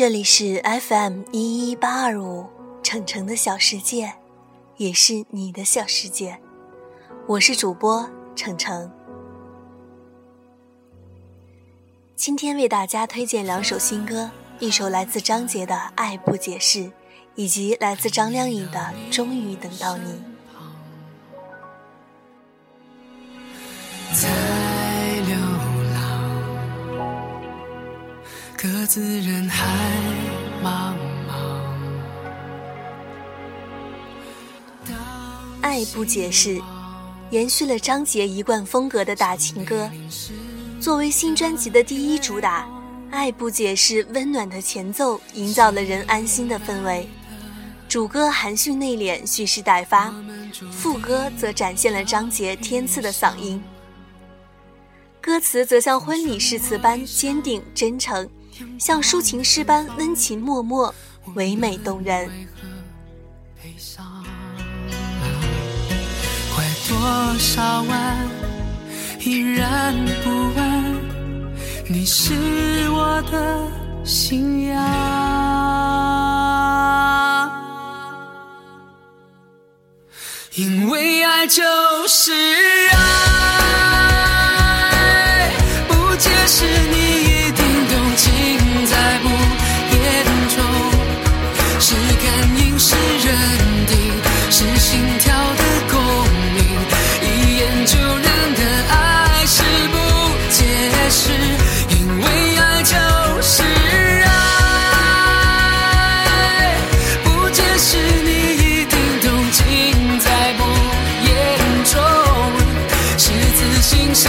这里是 FM 一一八二五，程程的小世界，也是你的小世界。我是主播程程。今天为大家推荐两首新歌，一首来自张杰的《爱不解释》，以及来自张靓颖的《终于等到你》。各自人海茫茫。爱不解释，延续了张杰一贯风格的大情歌。作为新专辑的第一主打，《爱不解释》温暖的前奏营造了人安心的氛围。主歌含蓄内敛，蓄势待发；副歌则展现了张杰天赐的嗓音。歌词则像婚礼誓词般坚定真诚，像抒情诗般温情脉脉，唯美动人。怪多少晚，依然不问，你是我的信仰。因为爱就是爱。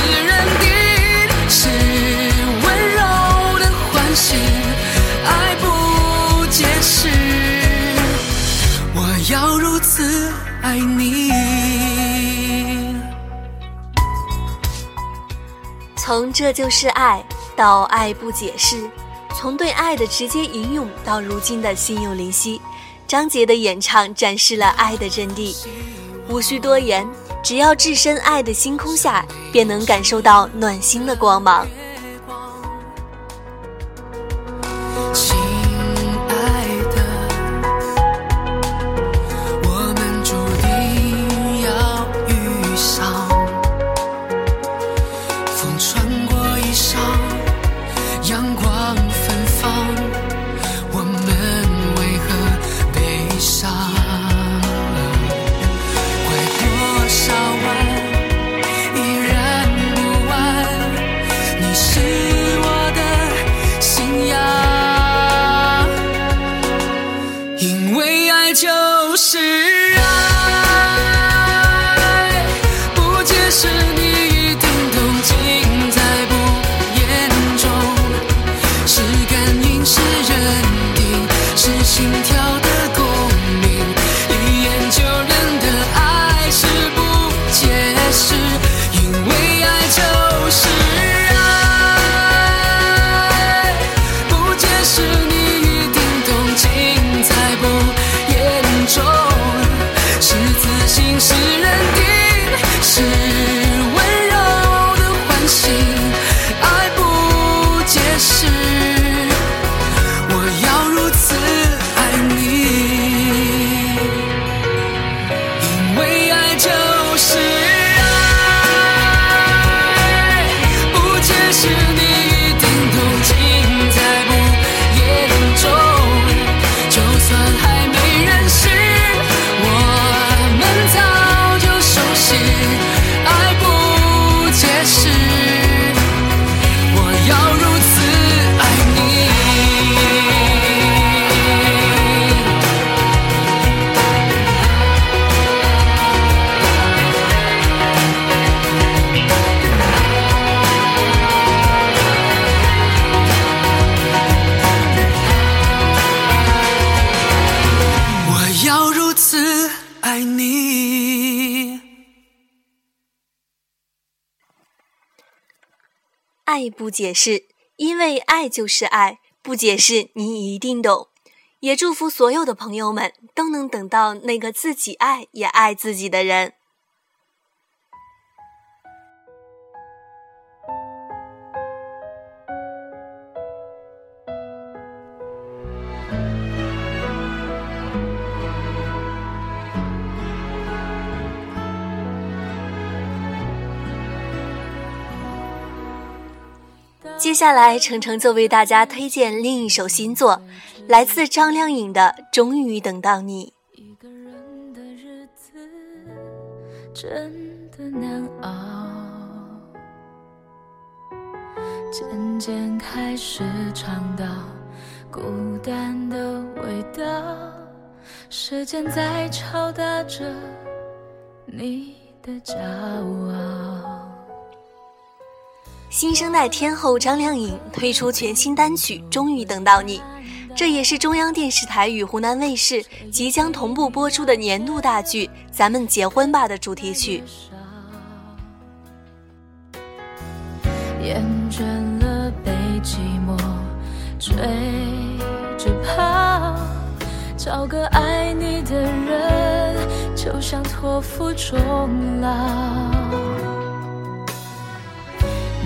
是认定，是认定。爱你。从这就是爱到爱不解释，从对爱的直接吟咏到如今的心有灵犀，张杰的演唱展示了爱的真谛。无需多言，只要置身爱的星空下，便能感受到暖心的光芒。爱不解释，因为爱就是爱，不解释你一定懂。也祝福所有的朋友们都能等到那个自己爱也爱自己的人。接下来，程程就为大家推荐另一首新作，来自张靓颖的《终于等到你》。一个人的日子真的难熬，渐渐开始尝到孤单的味道，时间在敲打着你的骄傲。新生代天后张靓颖推出全新单曲《终于等到你》，这也是中央电视台与湖南卫视即将同步播出的年度大剧《咱们结婚吧》的主题曲。厌倦了被寂寞追着跑，找个爱你的人，就像托付终老。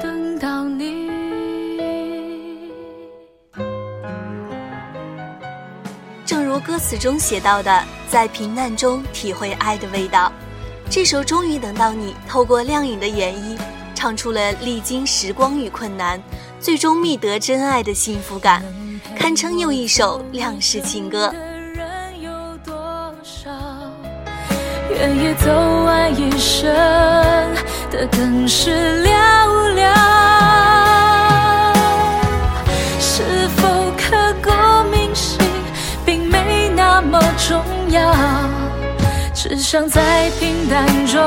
等到你，正如歌词中写到的，在平淡中体会爱的味道。这首《终于等到你》，透过亮颖的演绎，唱出了历经时光与困难，最终觅得真爱的幸福感，堪称又一首亮世情歌。愿意走完一生的更是寥寥。是否刻骨铭心并没那么重要，只想在平淡中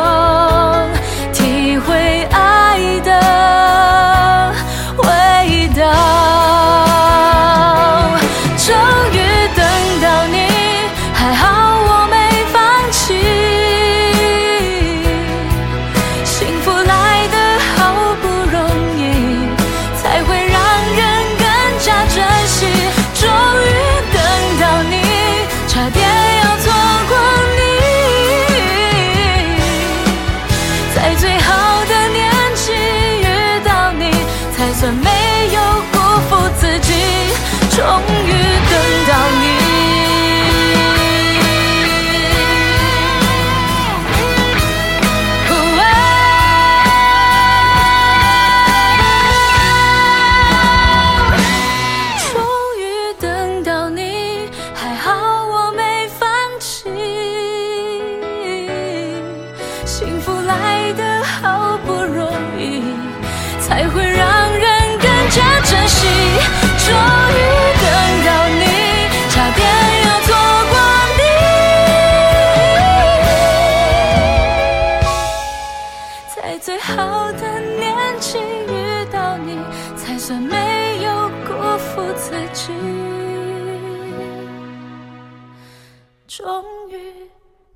终于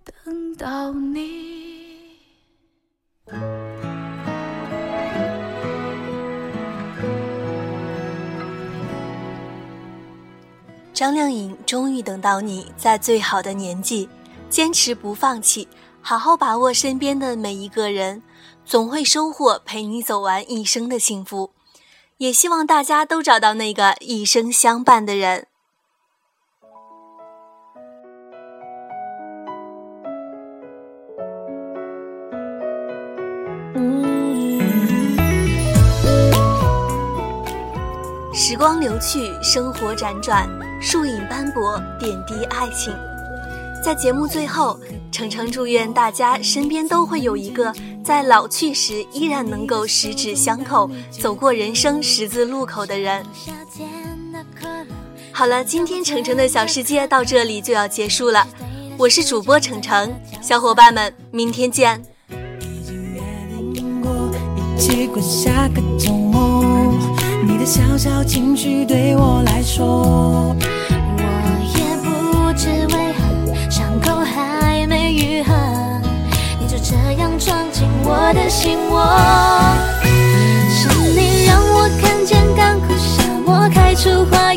等到你张靓颖终于等到你在最好的年纪，坚持不放弃，好好把握身边的每一个人，总会收获陪你走完一生的幸福。也希望大家都找到那个一生相伴的人。光流去，生活辗转，树影斑驳，点滴爱情。在节目最后，程程祝愿大家身边都会有一个在老去时依然能够十指相扣、走过人生十字路口的人。好了，今天程程的小世界到这里就要结束了。我是主播程程，小伙伴们，明天见。你的小小情绪对我来说，我也不知为何伤口还没愈合，你就这样闯进我的心窝。是你让我看见干枯沙漠开出花